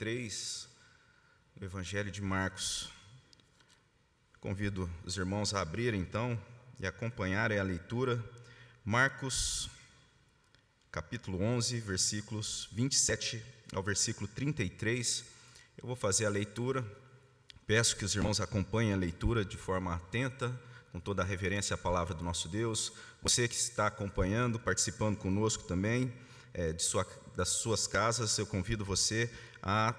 33, do Evangelho de Marcos. Convido os irmãos a abrirem então e acompanharem a leitura. Marcos, capítulo 11, versículos 27 ao versículo 33. Eu vou fazer a leitura. Peço que os irmãos acompanhem a leitura de forma atenta, com toda a reverência à palavra do nosso Deus. Você que está acompanhando, participando conosco também, é, de sua, das suas casas, eu convido você a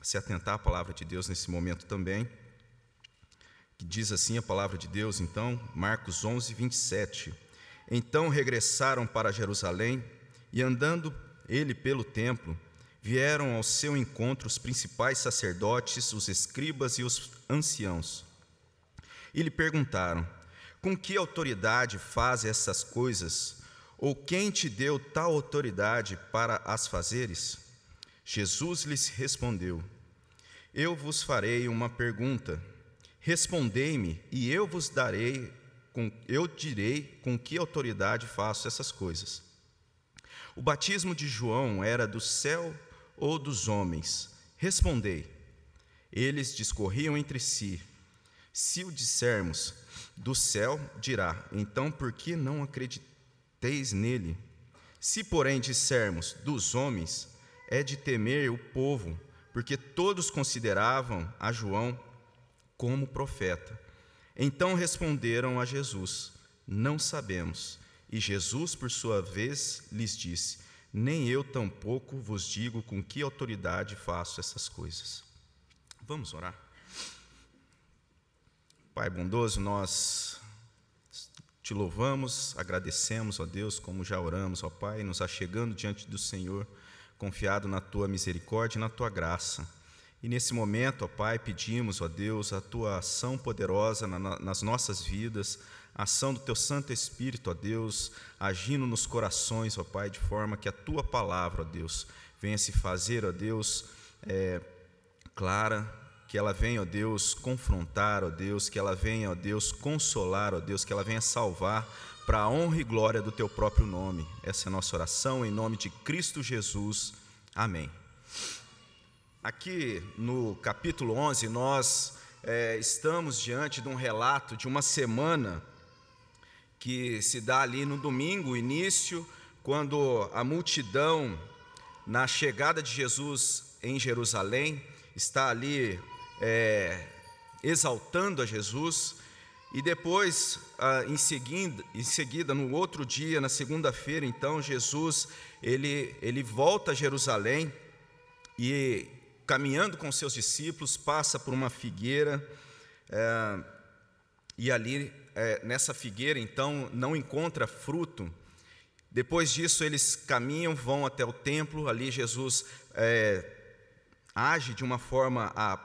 se atentar à palavra de Deus nesse momento também. Que diz assim a palavra de Deus, então, Marcos 11, 27. Então regressaram para Jerusalém e, andando ele pelo templo, vieram ao seu encontro os principais sacerdotes, os escribas e os anciãos. E lhe perguntaram: Com que autoridade faz essas coisas? Ou quem te deu tal autoridade para as fazeres? Jesus lhes respondeu: Eu vos farei uma pergunta. Respondei-me, e eu vos darei, com, eu direi com que autoridade faço essas coisas. O batismo de João era do céu ou dos homens? Respondei. Eles discorriam entre si. Se o dissermos do céu, dirá: Então por que não acreditais? teis nele. Se, porém, dissermos dos homens, é de temer o povo, porque todos consideravam a João como profeta. Então responderam a Jesus: Não sabemos. E Jesus, por sua vez, lhes disse: Nem eu tampouco vos digo com que autoridade faço essas coisas. Vamos orar. Pai bondoso, nós te louvamos, agradecemos, ó Deus, como já oramos, ó Pai, nos achegando diante do Senhor, confiado na tua misericórdia e na tua graça. E nesse momento, ó Pai, pedimos, ó Deus, a tua ação poderosa nas nossas vidas, a ação do teu Santo Espírito, ó Deus, agindo nos corações, ó Pai, de forma que a tua palavra, ó Deus, venha se fazer, ó Deus, é, clara, que ela venha, ó Deus, confrontar, ó Deus, que ela venha, ó Deus, consolar, ó Deus, que ela venha salvar para a honra e glória do teu próprio nome. Essa é a nossa oração em nome de Cristo Jesus. Amém. Aqui no capítulo 11, nós é, estamos diante de um relato de uma semana que se dá ali no domingo, início, quando a multidão, na chegada de Jesus em Jerusalém, está ali é, exaltando a Jesus, e depois, ah, em, seguida, em seguida, no outro dia, na segunda-feira, então, Jesus, ele, ele volta a Jerusalém e, caminhando com seus discípulos, passa por uma figueira, é, e ali, é, nessa figueira, então, não encontra fruto. Depois disso, eles caminham, vão até o templo, ali Jesus é, age de uma forma a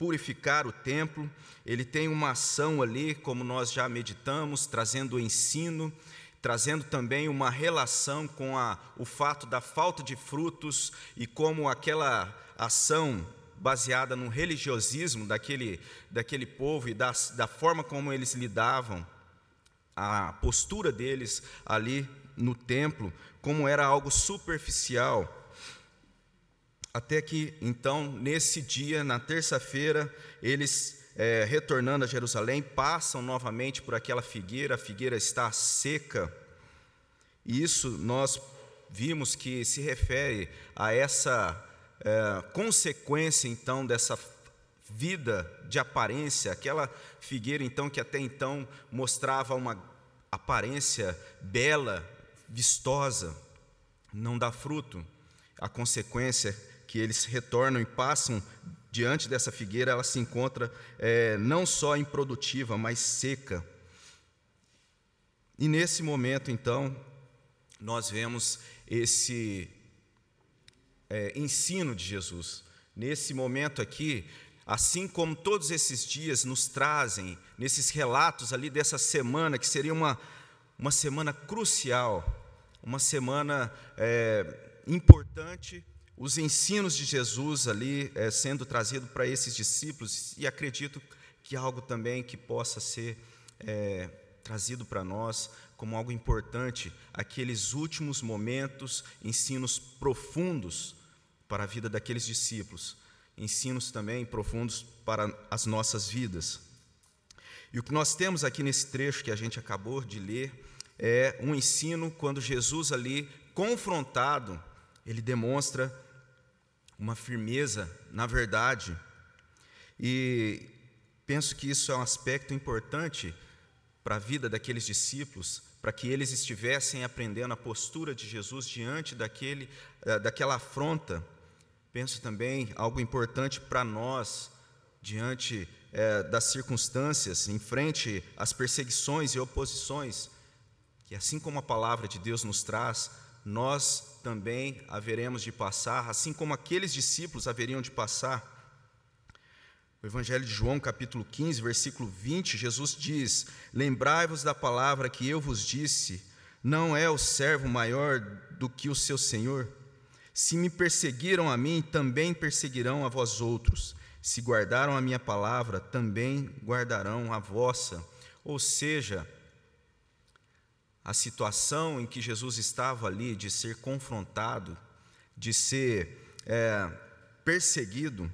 purificar o templo, ele tem uma ação ali, como nós já meditamos, trazendo ensino, trazendo também uma relação com a, o fato da falta de frutos e como aquela ação baseada no religiosismo daquele, daquele povo e da, da forma como eles lidavam, a postura deles ali no templo, como era algo superficial até que, então, nesse dia, na terça-feira, eles, é, retornando a Jerusalém, passam novamente por aquela figueira, a figueira está seca. E isso nós vimos que se refere a essa é, consequência, então, dessa vida de aparência, aquela figueira, então, que até então mostrava uma aparência bela, vistosa, não dá fruto. A consequência que eles retornam e passam diante dessa figueira, ela se encontra é, não só improdutiva, mas seca. E nesse momento, então, nós vemos esse é, ensino de Jesus. Nesse momento aqui, assim como todos esses dias nos trazem, nesses relatos ali dessa semana, que seria uma, uma semana crucial, uma semana é, importante os ensinos de Jesus ali é, sendo trazido para esses discípulos e acredito que algo também que possa ser é, trazido para nós como algo importante, aqueles últimos momentos, ensinos profundos para a vida daqueles discípulos, ensinos também profundos para as nossas vidas. E o que nós temos aqui nesse trecho que a gente acabou de ler é um ensino quando Jesus ali confrontado, ele demonstra uma firmeza na verdade. E penso que isso é um aspecto importante para a vida daqueles discípulos, para que eles estivessem aprendendo a postura de Jesus diante daquele, eh, daquela afronta. Penso também algo importante para nós, diante é, das circunstâncias, em frente às perseguições e oposições, que assim como a palavra de Deus nos traz, nós também haveremos de passar, assim como aqueles discípulos haveriam de passar. O Evangelho de João, capítulo 15, versículo 20, Jesus diz: Lembrai-vos da palavra que eu vos disse, não é o servo maior do que o seu senhor? Se me perseguiram a mim, também perseguirão a vós outros. Se guardaram a minha palavra, também guardarão a vossa. Ou seja, a situação em que Jesus estava ali, de ser confrontado, de ser é, perseguido,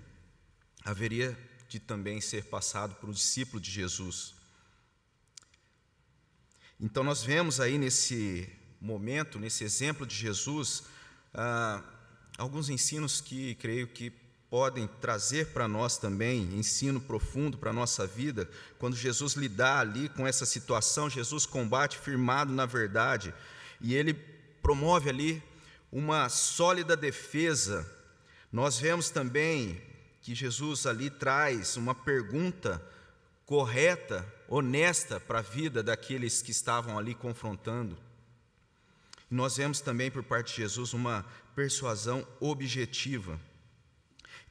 haveria de também ser passado por um discípulo de Jesus. Então, nós vemos aí nesse momento, nesse exemplo de Jesus, ah, alguns ensinos que creio que podem trazer para nós também ensino profundo para a nossa vida, quando Jesus lidar ali com essa situação, Jesus combate firmado na verdade, e ele promove ali uma sólida defesa. Nós vemos também que Jesus ali traz uma pergunta correta, honesta para a vida daqueles que estavam ali confrontando. Nós vemos também por parte de Jesus uma persuasão objetiva.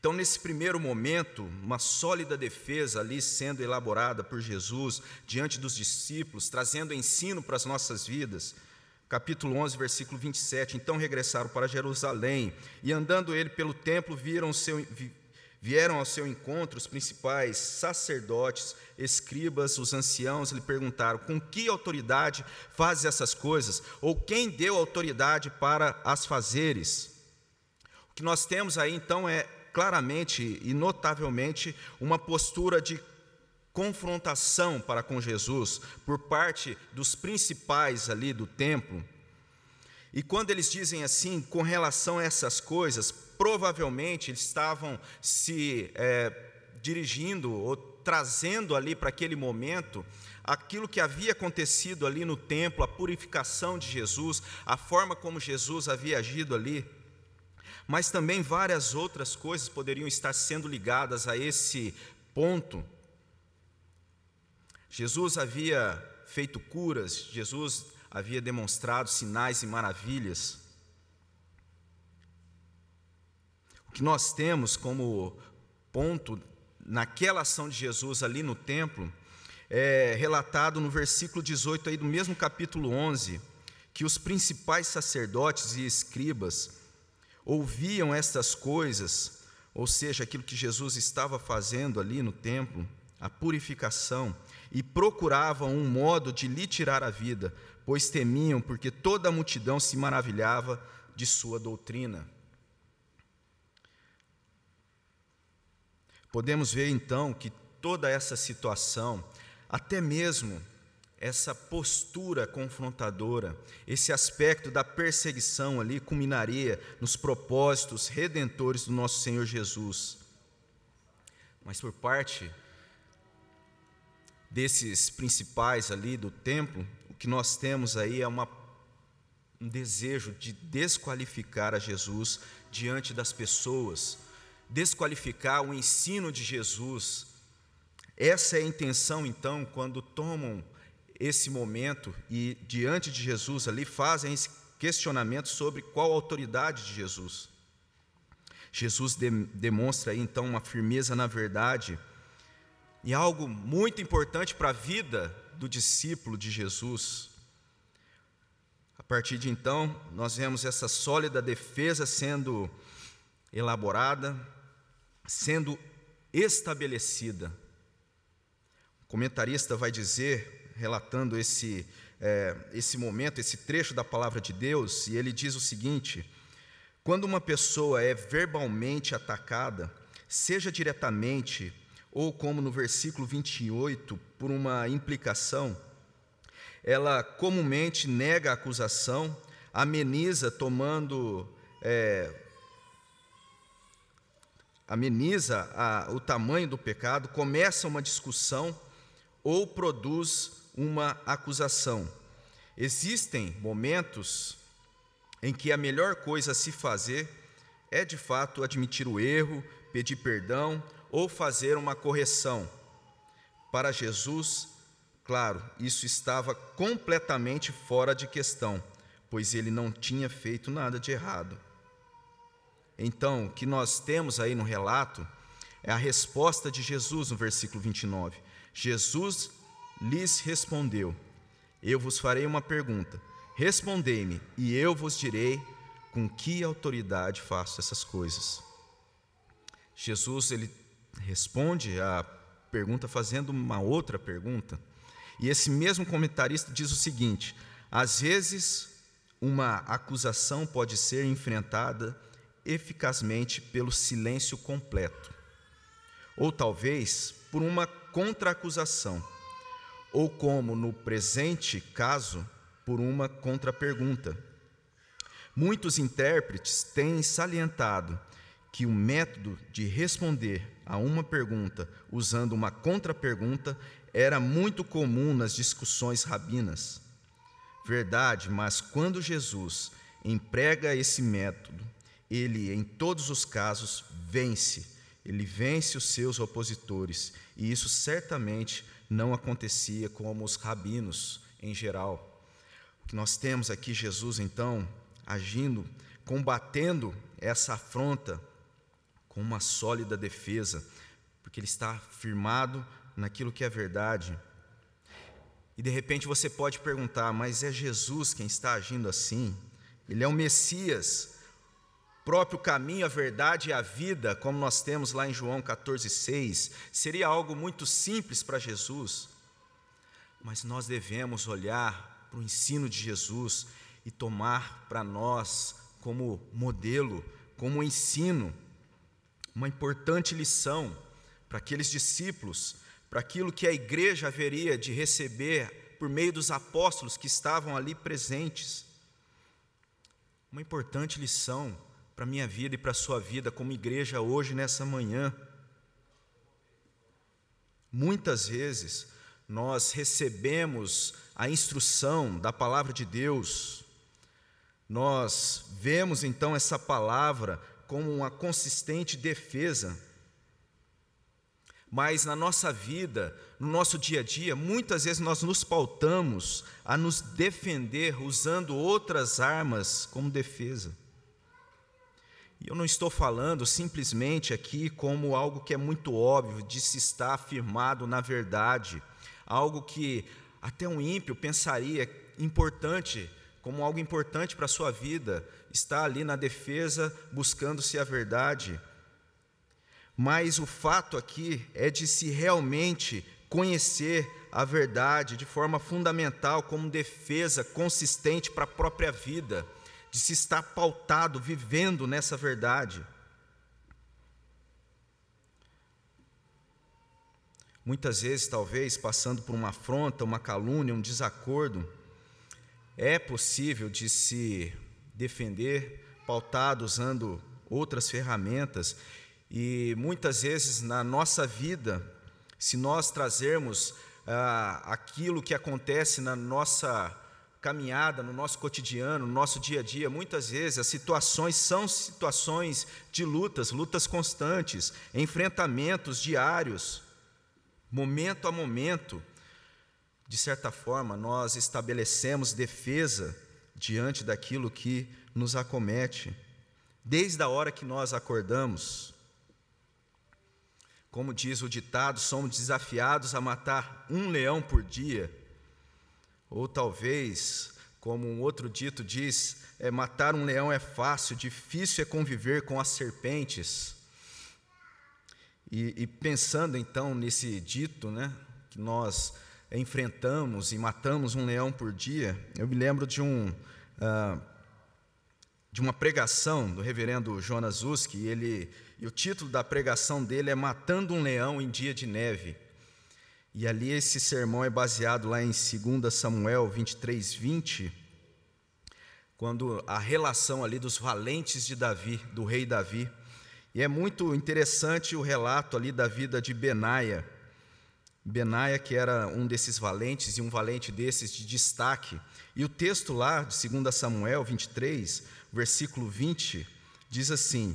Então, nesse primeiro momento, uma sólida defesa ali sendo elaborada por Jesus diante dos discípulos, trazendo ensino para as nossas vidas. Capítulo 11, versículo 27. Então regressaram para Jerusalém e, andando ele pelo templo, viram seu, vieram ao seu encontro os principais sacerdotes, escribas, os anciãos, lhe perguntaram: com que autoridade fazes essas coisas? Ou quem deu autoridade para as fazeres? O que nós temos aí então é claramente e notavelmente uma postura de confrontação para com Jesus por parte dos principais ali do templo. E quando eles dizem assim, com relação a essas coisas, provavelmente eles estavam se é, dirigindo ou trazendo ali para aquele momento aquilo que havia acontecido ali no templo, a purificação de Jesus, a forma como Jesus havia agido ali mas também várias outras coisas poderiam estar sendo ligadas a esse ponto. Jesus havia feito curas, Jesus havia demonstrado sinais e maravilhas. O que nós temos como ponto naquela ação de Jesus ali no templo é relatado no versículo 18 aí do mesmo capítulo 11, que os principais sacerdotes e escribas ouviam estas coisas, ou seja, aquilo que Jesus estava fazendo ali no templo, a purificação, e procuravam um modo de lhe tirar a vida, pois temiam, porque toda a multidão se maravilhava de sua doutrina. Podemos ver então que toda essa situação, até mesmo essa postura confrontadora, esse aspecto da perseguição ali culminaria nos propósitos redentores do nosso Senhor Jesus. Mas por parte desses principais ali do templo, o que nós temos aí é uma, um desejo de desqualificar a Jesus diante das pessoas, desqualificar o ensino de Jesus. Essa é a intenção, então, quando tomam esse momento e diante de Jesus ali fazem esse questionamento sobre qual autoridade de Jesus. Jesus de, demonstra aí então uma firmeza na verdade e algo muito importante para a vida do discípulo de Jesus. A partir de então, nós vemos essa sólida defesa sendo elaborada, sendo estabelecida. O comentarista vai dizer relatando esse, é, esse momento, esse trecho da palavra de Deus, e ele diz o seguinte: Quando uma pessoa é verbalmente atacada, seja diretamente ou como no versículo 28, por uma implicação, ela comumente nega a acusação, ameniza tomando é, ameniza a, o tamanho do pecado, começa uma discussão ou produz uma acusação. Existem momentos em que a melhor coisa a se fazer é de fato admitir o erro, pedir perdão ou fazer uma correção. Para Jesus, claro, isso estava completamente fora de questão, pois ele não tinha feito nada de errado. Então, o que nós temos aí no relato é a resposta de Jesus no versículo 29. Jesus lhes respondeu: Eu vos farei uma pergunta. Respondei-me, e eu vos direi com que autoridade faço essas coisas. Jesus ele responde a pergunta fazendo uma outra pergunta. E esse mesmo comentarista diz o seguinte: às vezes uma acusação pode ser enfrentada eficazmente pelo silêncio completo, ou talvez por uma contra-acusação, ou como no presente caso, por uma contra-pergunta. Muitos intérpretes têm salientado que o método de responder a uma pergunta usando uma contra-pergunta era muito comum nas discussões rabinas. Verdade, mas quando Jesus emprega esse método, ele, em todos os casos, vence, ele vence os seus opositores, e isso certamente não acontecia como os rabinos em geral. O que nós temos aqui, Jesus, então, agindo, combatendo essa afronta com uma sólida defesa, porque ele está firmado naquilo que é verdade. E de repente você pode perguntar, mas é Jesus quem está agindo assim? Ele é o Messias, próprio caminho, a verdade e a vida, como nós temos lá em João 14,6, seria algo muito simples para Jesus, mas nós devemos olhar para o ensino de Jesus e tomar para nós como modelo, como ensino, uma importante lição para aqueles discípulos, para aquilo que a igreja haveria de receber por meio dos apóstolos que estavam ali presentes. Uma importante lição para a minha vida e para a sua vida como igreja hoje, nessa manhã. Muitas vezes nós recebemos a instrução da palavra de Deus, nós vemos então essa palavra como uma consistente defesa, mas na nossa vida, no nosso dia a dia, muitas vezes nós nos pautamos a nos defender usando outras armas como defesa. E eu não estou falando simplesmente aqui como algo que é muito óbvio de se estar afirmado na verdade, algo que até um ímpio pensaria importante, como algo importante para a sua vida, estar ali na defesa buscando-se a verdade. Mas o fato aqui é de se realmente conhecer a verdade de forma fundamental, como defesa consistente para a própria vida de se estar pautado, vivendo nessa verdade. Muitas vezes, talvez, passando por uma afronta, uma calúnia, um desacordo, é possível de se defender pautado usando outras ferramentas, e muitas vezes na nossa vida, se nós trazermos ah, aquilo que acontece na nossa caminhada, no nosso cotidiano, no nosso dia a dia, muitas vezes as situações são situações de lutas, lutas constantes, enfrentamentos diários, momento a momento. De certa forma, nós estabelecemos defesa diante daquilo que nos acomete, desde a hora que nós acordamos. Como diz o ditado, somos desafiados a matar um leão por dia. Ou talvez, como um outro dito diz, é, matar um leão é fácil, difícil é conviver com as serpentes. E, e pensando então nesse dito, né, que nós enfrentamos e matamos um leão por dia, eu me lembro de um, ah, de uma pregação do reverendo Jonas Uski, ele, e o título da pregação dele é Matando um Leão em Dia de Neve. E ali esse sermão é baseado lá em 2 Samuel 23, 20, quando a relação ali dos valentes de Davi, do rei Davi. E é muito interessante o relato ali da vida de Benaia. Benaia, que era um desses valentes e um valente desses de destaque. E o texto lá de 2 Samuel 23 versículo 20, diz assim: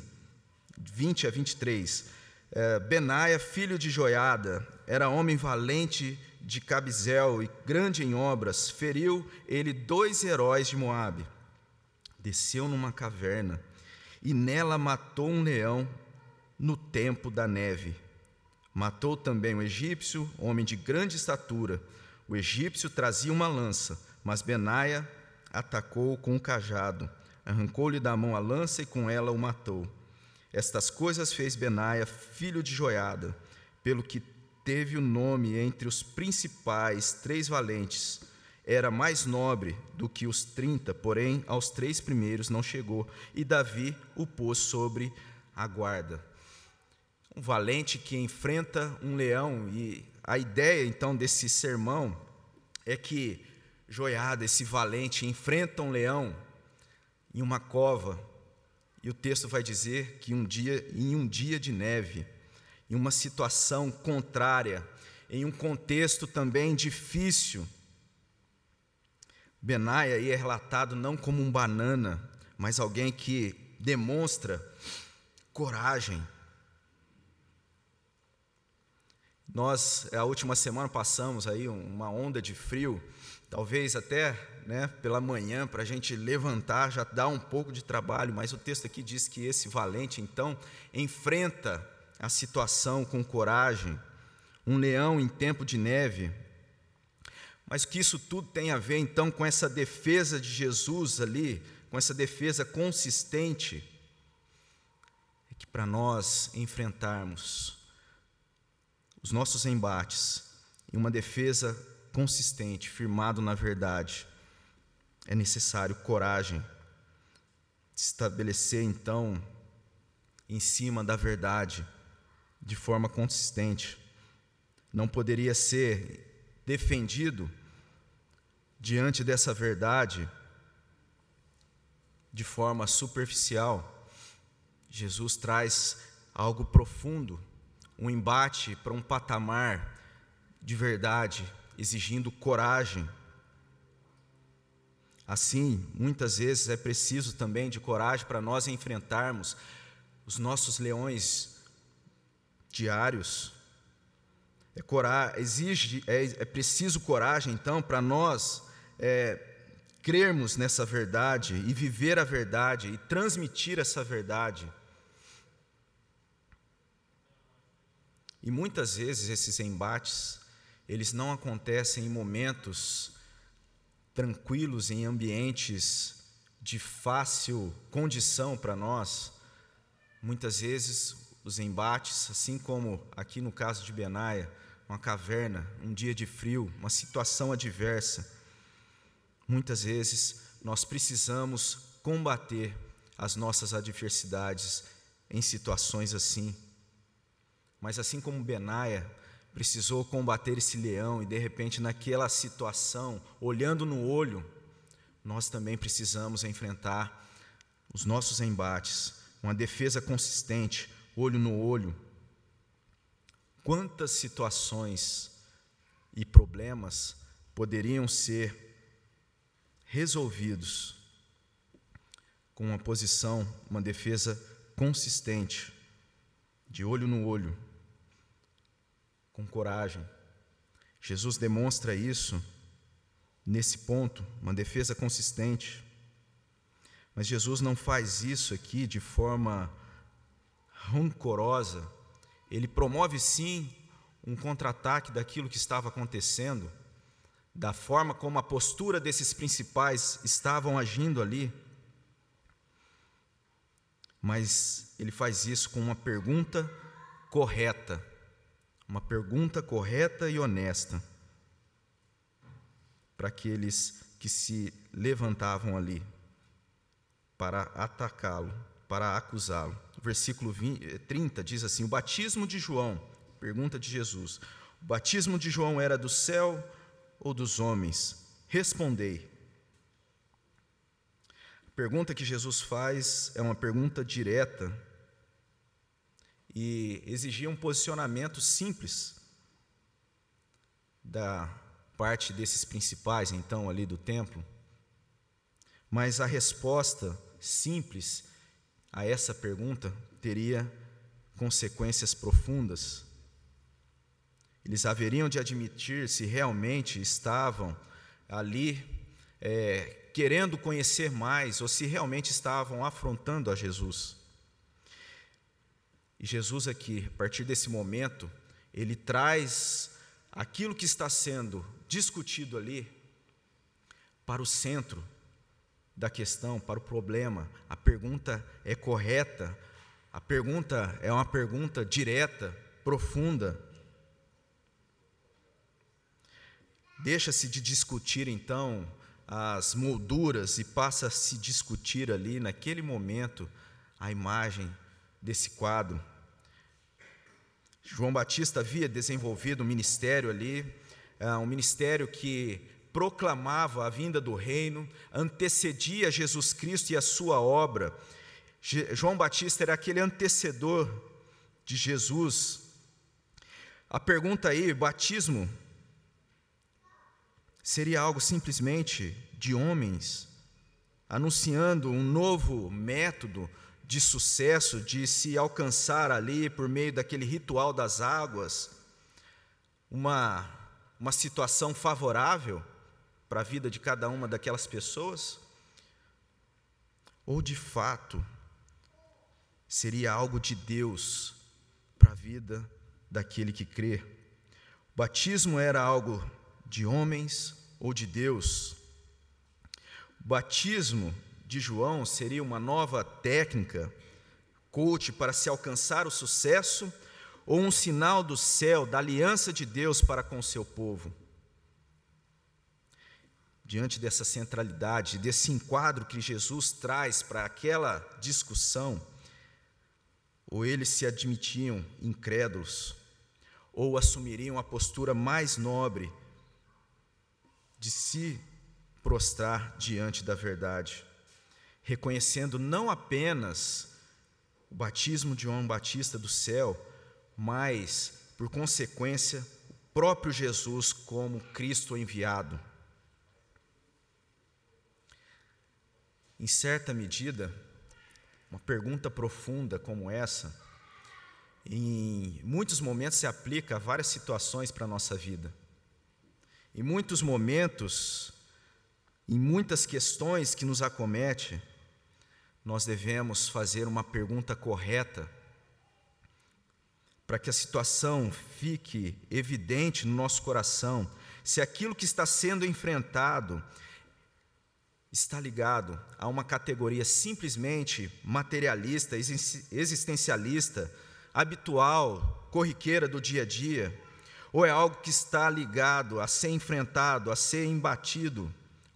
20 a 23. É, Benaia, filho de Joiada, era homem valente de Cabizel e grande em obras, feriu ele dois heróis de Moabe. Desceu numa caverna e nela matou um leão no tempo da neve. Matou também um egípcio, homem de grande estatura. O egípcio trazia uma lança, mas Benaia atacou com um cajado arrancou-lhe da mão a lança e com ela o matou. Estas coisas fez Benaia, filho de Joiada, pelo que teve o nome entre os principais três valentes. Era mais nobre do que os trinta, porém aos três primeiros não chegou, e Davi o pôs sobre a guarda. Um valente que enfrenta um leão, e a ideia então desse sermão é que Joiada, esse valente, enfrenta um leão em uma cova, e o texto vai dizer que um dia, em um dia de neve, em uma situação contrária, em um contexto também difícil, Benaia aí é relatado não como um banana, mas alguém que demonstra coragem. Nós, a última semana, passamos aí uma onda de frio, talvez até né, pela manhã para a gente levantar, já dá um pouco de trabalho, mas o texto aqui diz que esse valente, então, enfrenta a situação com coragem, um leão em tempo de neve. Mas que isso tudo tem a ver, então, com essa defesa de Jesus ali, com essa defesa consistente, é que para nós enfrentarmos os nossos embates em uma defesa consistente, firmado na verdade, é necessário coragem de estabelecer, então, em cima da verdade, de forma consistente. Não poderia ser defendido diante dessa verdade de forma superficial. Jesus traz algo profundo, um embate para um patamar de verdade, exigindo coragem Assim, muitas vezes é preciso também de coragem para nós enfrentarmos os nossos leões diários. É, exige, é, é preciso coragem, então, para nós é, crermos nessa verdade e viver a verdade e transmitir essa verdade. E muitas vezes esses embates, eles não acontecem em momentos tranquilos em ambientes de fácil condição para nós, muitas vezes os embates, assim como aqui no caso de Benaia, uma caverna, um dia de frio, uma situação adversa, muitas vezes nós precisamos combater as nossas adversidades em situações assim. Mas assim como Benaia, precisou combater esse leão e de repente naquela situação, olhando no olho, nós também precisamos enfrentar os nossos embates, uma defesa consistente, olho no olho. Quantas situações e problemas poderiam ser resolvidos com uma posição, uma defesa consistente, de olho no olho, com coragem. Jesus demonstra isso nesse ponto, uma defesa consistente. Mas Jesus não faz isso aqui de forma rancorosa. Ele promove sim um contra-ataque daquilo que estava acontecendo, da forma como a postura desses principais estavam agindo ali. Mas ele faz isso com uma pergunta correta uma pergunta correta e honesta para aqueles que se levantavam ali. para atacá-lo, para acusá-lo. Versículo 20, 30 diz assim: O batismo de João, pergunta de Jesus: O batismo de João era do céu ou dos homens? Respondei. A pergunta que Jesus faz é uma pergunta direta e exigia um posicionamento simples da parte desses principais, então, ali do templo. Mas a resposta simples a essa pergunta teria consequências profundas. Eles haveriam de admitir se realmente estavam ali é, querendo conhecer mais ou se realmente estavam afrontando a Jesus. E Jesus aqui, a partir desse momento, ele traz aquilo que está sendo discutido ali para o centro da questão, para o problema. A pergunta é correta, a pergunta é uma pergunta direta, profunda. Deixa-se de discutir então as molduras e passa a se discutir ali naquele momento a imagem desse quadro. João Batista havia desenvolvido um ministério ali, é, um ministério que proclamava a vinda do reino, antecedia Jesus Cristo e a sua obra. João Batista era aquele antecedor de Jesus. A pergunta aí, batismo, seria algo simplesmente de homens, anunciando um novo método de sucesso, de se alcançar ali por meio daquele ritual das águas, uma, uma situação favorável para a vida de cada uma daquelas pessoas? Ou de fato seria algo de Deus para a vida daquele que crê? O batismo era algo de homens ou de Deus? O batismo de João seria uma nova técnica, coach para se alcançar o sucesso, ou um sinal do céu, da aliança de Deus para com o seu povo? Diante dessa centralidade, desse enquadro que Jesus traz para aquela discussão, ou eles se admitiam incrédulos, ou assumiriam a postura mais nobre de se prostrar diante da verdade reconhecendo não apenas o batismo de João Batista do céu, mas, por consequência, o próprio Jesus como Cristo enviado. Em certa medida, uma pergunta profunda como essa, em muitos momentos se aplica a várias situações para a nossa vida. Em muitos momentos, em muitas questões que nos acomete, nós devemos fazer uma pergunta correta para que a situação fique evidente no nosso coração, se aquilo que está sendo enfrentado está ligado a uma categoria simplesmente materialista, existencialista, habitual, corriqueira do dia a dia, ou é algo que está ligado a ser enfrentado, a ser embatido,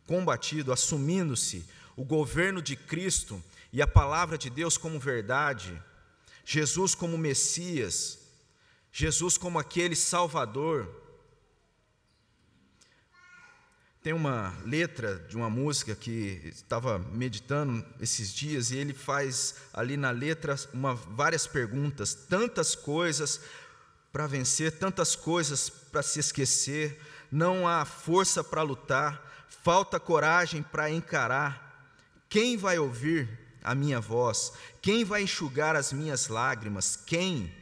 combatido, assumindo-se o governo de Cristo e a palavra de Deus como verdade, Jesus como Messias, Jesus como aquele Salvador. Tem uma letra de uma música que estava meditando esses dias e ele faz ali na letra uma, várias perguntas, tantas coisas para vencer, tantas coisas para se esquecer, não há força para lutar, falta coragem para encarar. Quem vai ouvir? A minha voz? Quem vai enxugar as minhas lágrimas? Quem?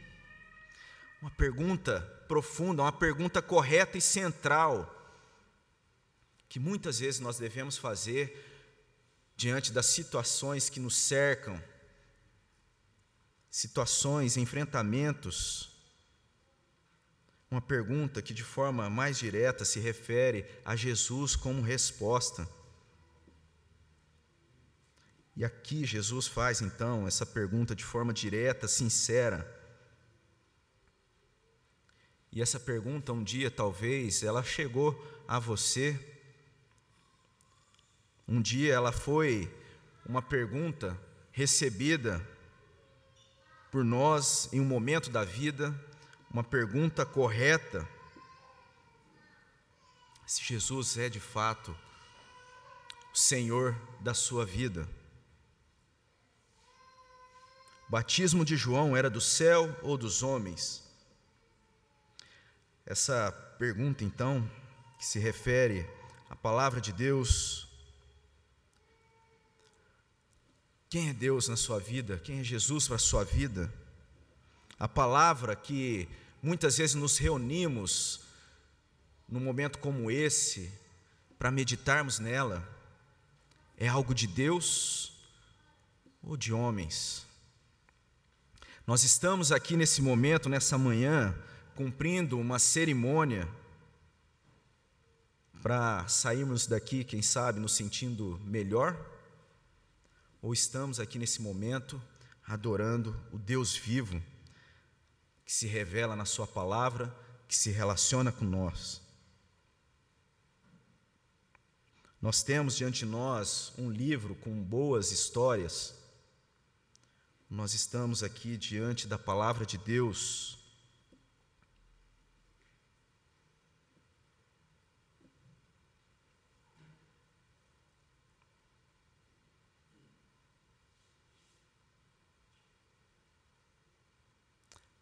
Uma pergunta profunda, uma pergunta correta e central, que muitas vezes nós devemos fazer diante das situações que nos cercam, situações, enfrentamentos. Uma pergunta que de forma mais direta se refere a Jesus como resposta. E aqui Jesus faz então essa pergunta de forma direta, sincera. E essa pergunta um dia talvez ela chegou a você. Um dia ela foi uma pergunta recebida por nós em um momento da vida, uma pergunta correta. Se Jesus é de fato o Senhor da sua vida. Batismo de João era do céu ou dos homens? Essa pergunta, então, que se refere à palavra de Deus, Quem é Deus na sua vida? Quem é Jesus para a sua vida? A palavra que muitas vezes nos reunimos num momento como esse para meditarmos nela é algo de Deus ou de homens? Nós estamos aqui nesse momento, nessa manhã, cumprindo uma cerimônia para sairmos daqui, quem sabe, nos sentindo melhor ou estamos aqui nesse momento adorando o Deus vivo, que se revela na Sua palavra, que se relaciona com nós. Nós temos diante de nós um livro com boas histórias. Nós estamos aqui diante da palavra de Deus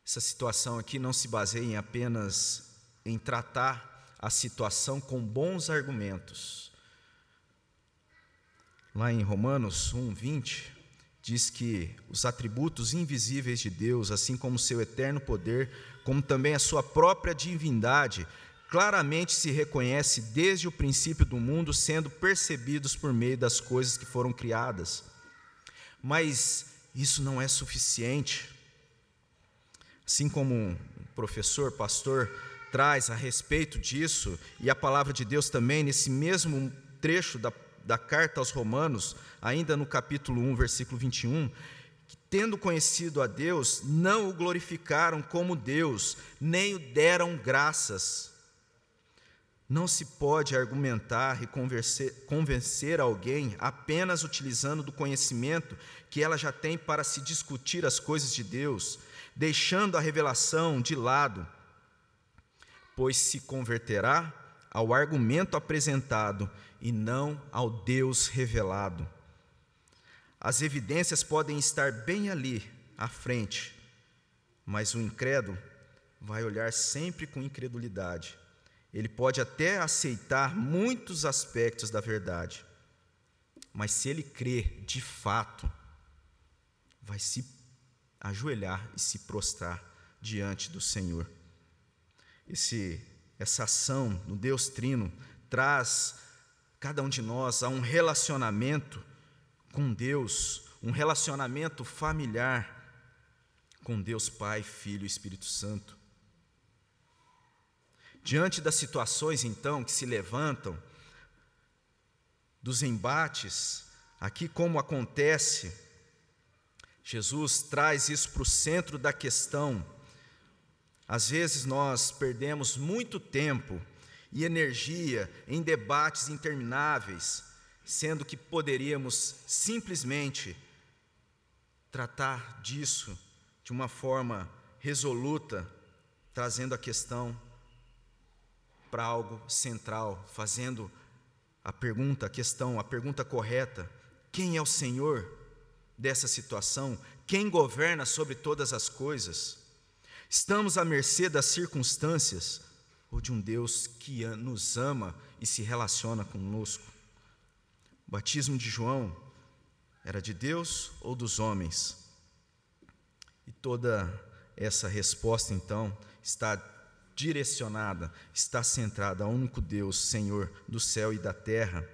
Essa situação aqui não se baseia em apenas em tratar a situação com bons argumentos. Lá em Romanos 1, 20, diz que os atributos invisíveis de Deus, assim como seu eterno poder, como também a sua própria divindade, claramente se reconhece desde o princípio do mundo, sendo percebidos por meio das coisas que foram criadas. Mas isso não é suficiente. Assim como um professor, pastor, traz a respeito disso, e a palavra de Deus também, nesse mesmo trecho da, da carta aos Romanos, ainda no capítulo 1, versículo 21, que tendo conhecido a Deus, não o glorificaram como Deus, nem o deram graças. Não se pode argumentar e convencer alguém apenas utilizando do conhecimento que ela já tem para se discutir as coisas de Deus deixando a revelação de lado, pois se converterá ao argumento apresentado e não ao Deus revelado. As evidências podem estar bem ali, à frente, mas o incrédulo vai olhar sempre com incredulidade. Ele pode até aceitar muitos aspectos da verdade, mas se ele crê de fato, vai se ajoelhar e se prostrar diante do Senhor. Esse, essa ação no Deus Trino traz cada um de nós a um relacionamento com Deus, um relacionamento familiar com Deus Pai, Filho e Espírito Santo. Diante das situações, então, que se levantam, dos embates, aqui como acontece Jesus traz isso para o centro da questão. Às vezes nós perdemos muito tempo e energia em debates intermináveis, sendo que poderíamos simplesmente tratar disso de uma forma resoluta, trazendo a questão para algo central, fazendo a pergunta, a questão, a pergunta correta: quem é o Senhor? dessa situação? Quem governa sobre todas as coisas? Estamos à mercê das circunstâncias ou de um Deus que nos ama e se relaciona conosco? O batismo de João era de Deus ou dos homens? E toda essa resposta, então, está direcionada, está centrada ao único Deus, Senhor do céu e da terra.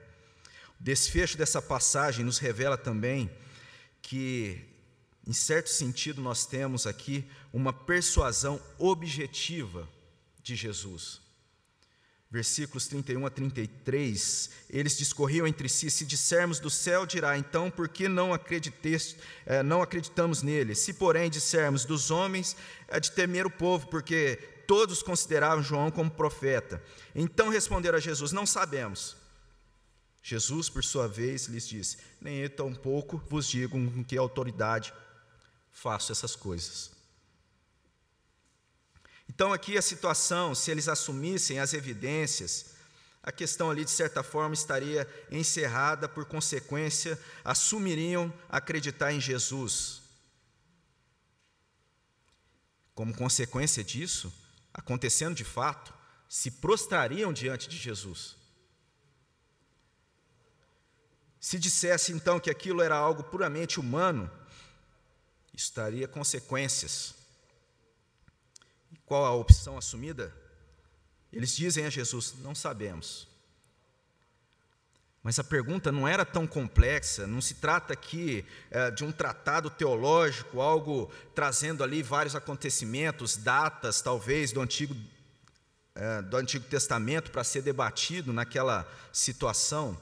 O desfecho dessa passagem nos revela também que, em certo sentido, nós temos aqui uma persuasão objetiva de Jesus. Versículos 31 a 33, eles discorriam entre si: se dissermos do céu, dirá, então por que não, é, não acreditamos nele? Se, porém, dissermos dos homens, é de temer o povo, porque todos consideravam João como profeta. Então responderam a Jesus: Não sabemos. Jesus, por sua vez, lhes disse: Nem eu tampouco vos digo com que autoridade faço essas coisas. Então, aqui a situação, se eles assumissem as evidências, a questão ali, de certa forma, estaria encerrada, por consequência, assumiriam acreditar em Jesus. Como consequência disso, acontecendo de fato, se prostrariam diante de Jesus. Se dissesse então que aquilo era algo puramente humano, estaria consequências. Qual a opção assumida? Eles dizem a Jesus: Não sabemos. Mas a pergunta não era tão complexa, não se trata aqui é, de um tratado teológico, algo trazendo ali vários acontecimentos, datas, talvez, do Antigo, é, do Antigo Testamento para ser debatido naquela situação.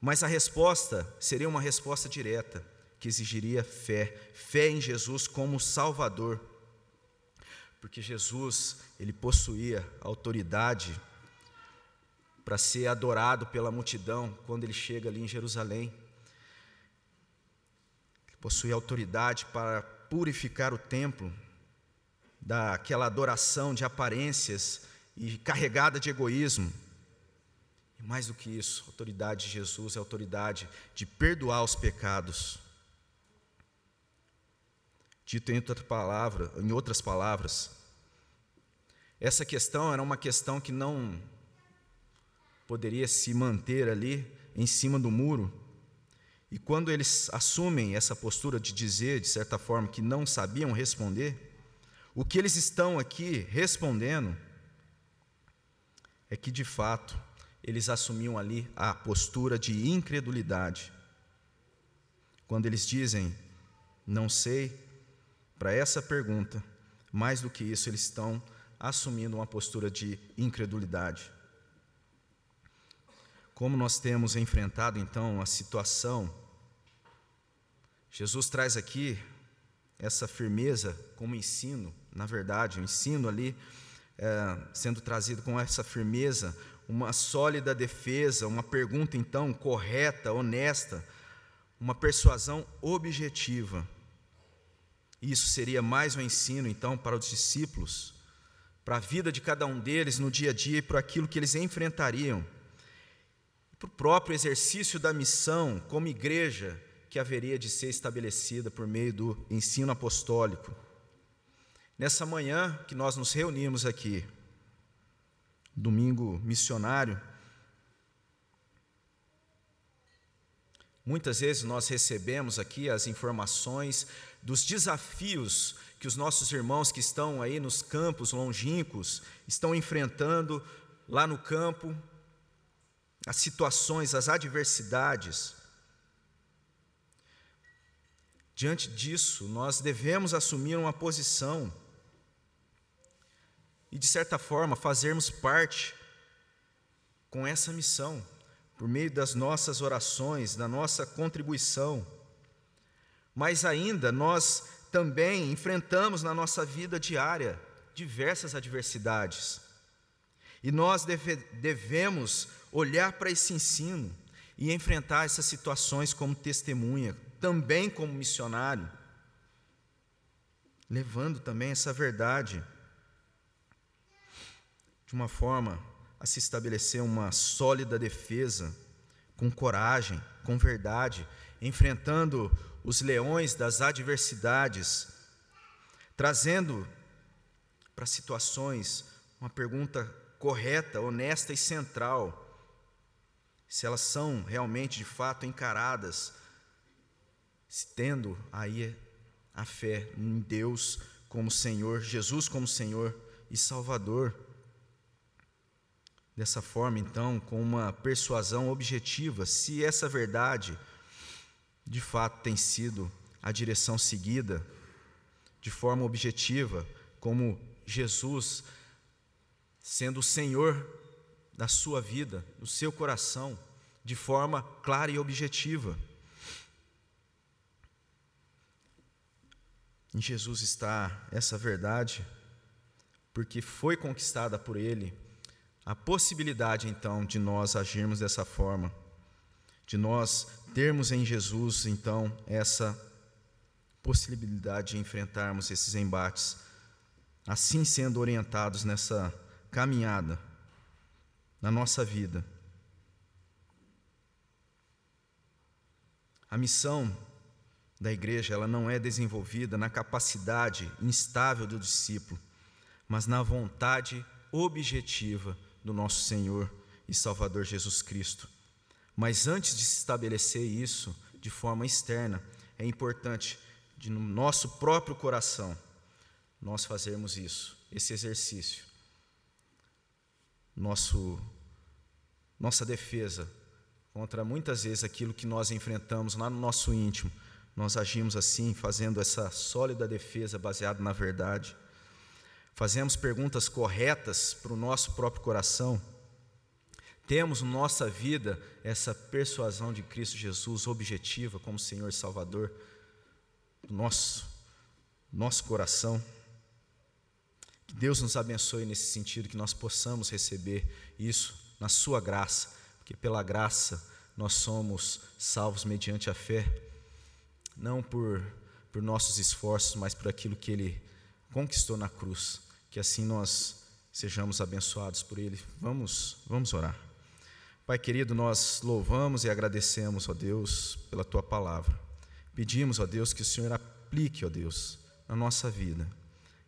Mas a resposta seria uma resposta direta, que exigiria fé, fé em Jesus como Salvador. Porque Jesus, ele possuía autoridade para ser adorado pela multidão quando ele chega ali em Jerusalém. Ele possui autoridade para purificar o templo daquela adoração de aparências e carregada de egoísmo. E mais do que isso, a autoridade de Jesus é a autoridade de perdoar os pecados. Dito em, outra palavra, em outras palavras, essa questão era uma questão que não poderia se manter ali em cima do muro. E quando eles assumem essa postura de dizer, de certa forma, que não sabiam responder, o que eles estão aqui respondendo é que, de fato, eles assumiam ali a postura de incredulidade. Quando eles dizem, não sei, para essa pergunta, mais do que isso, eles estão assumindo uma postura de incredulidade. Como nós temos enfrentado então a situação, Jesus traz aqui essa firmeza como ensino, na verdade, o ensino ali é, sendo trazido com essa firmeza, uma sólida defesa, uma pergunta então correta, honesta, uma persuasão objetiva. Isso seria mais um ensino então para os discípulos, para a vida de cada um deles no dia a dia e para aquilo que eles enfrentariam para o próprio exercício da missão como igreja que haveria de ser estabelecida por meio do ensino apostólico. Nessa manhã que nós nos reunimos aqui, domingo missionário, muitas vezes nós recebemos aqui as informações dos desafios que os nossos irmãos que estão aí nos campos longínquos estão enfrentando lá no campo, as situações, as adversidades. Diante disso, nós devemos assumir uma posição e, de certa forma, fazermos parte com essa missão, por meio das nossas orações, da nossa contribuição. Mas ainda nós também enfrentamos na nossa vida diária diversas adversidades. E nós deve, devemos olhar para esse ensino e enfrentar essas situações como testemunha, também como missionário, levando também essa verdade de uma forma a se estabelecer uma sólida defesa, com coragem, com verdade, enfrentando os leões das adversidades, trazendo para situações uma pergunta correta, honesta e central se elas são realmente, de fato, encaradas, tendo aí a fé em Deus como Senhor, Jesus como Senhor e Salvador. Dessa forma, então, com uma persuasão objetiva, se essa verdade de fato tem sido a direção seguida, de forma objetiva, como Jesus sendo o Senhor da sua vida, do seu coração, de forma clara e objetiva. Em Jesus está essa verdade, porque foi conquistada por Ele a possibilidade então de nós agirmos dessa forma, de nós termos em Jesus então essa possibilidade de enfrentarmos esses embates, assim sendo orientados nessa caminhada na nossa vida. A missão da igreja, ela não é desenvolvida na capacidade instável do discípulo, mas na vontade objetiva do nosso Senhor e Salvador Jesus Cristo. Mas antes de se estabelecer isso de forma externa, é importante de no nosso próprio coração nós fazermos isso, esse exercício. Nosso nossa defesa contra muitas vezes aquilo que nós enfrentamos lá no nosso íntimo. Nós agimos assim, fazendo essa sólida defesa baseada na verdade. Fazemos perguntas corretas para o nosso próprio coração. Temos na nossa vida essa persuasão de Cristo Jesus objetiva como Senhor e Salvador do nosso, nosso coração. Que Deus nos abençoe nesse sentido, que nós possamos receber isso na Sua graça, porque pela graça nós somos salvos mediante a fé, não por, por nossos esforços, mas por aquilo que Ele conquistou na cruz. Que assim nós sejamos abençoados por Ele. Vamos, vamos orar. Pai querido, nós louvamos e agradecemos, ó Deus, pela Tua palavra. Pedimos, ó Deus, que o Senhor aplique, ó Deus, na nossa vida.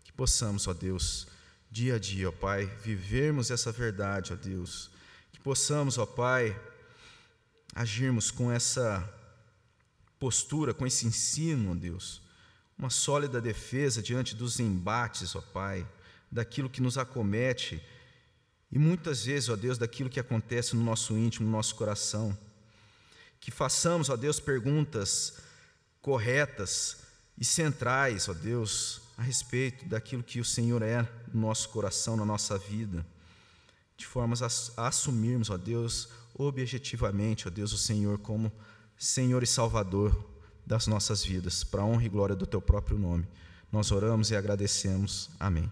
Que possamos, ó Deus, dia a dia, ó Pai, vivermos essa verdade, ó Deus possamos, ó Pai, agirmos com essa postura, com esse ensino, ó Deus, uma sólida defesa diante dos embates, ó Pai, daquilo que nos acomete e muitas vezes, ó Deus, daquilo que acontece no nosso íntimo, no nosso coração. Que façamos, ó Deus, perguntas corretas e centrais, ó Deus, a respeito daquilo que o Senhor é no nosso coração, na nossa vida de formas a, assumirmos, ó Deus, objetivamente, ó Deus, o Senhor como Senhor e Salvador das nossas vidas, para honra e glória do Teu próprio nome. Nós oramos e agradecemos. Amém.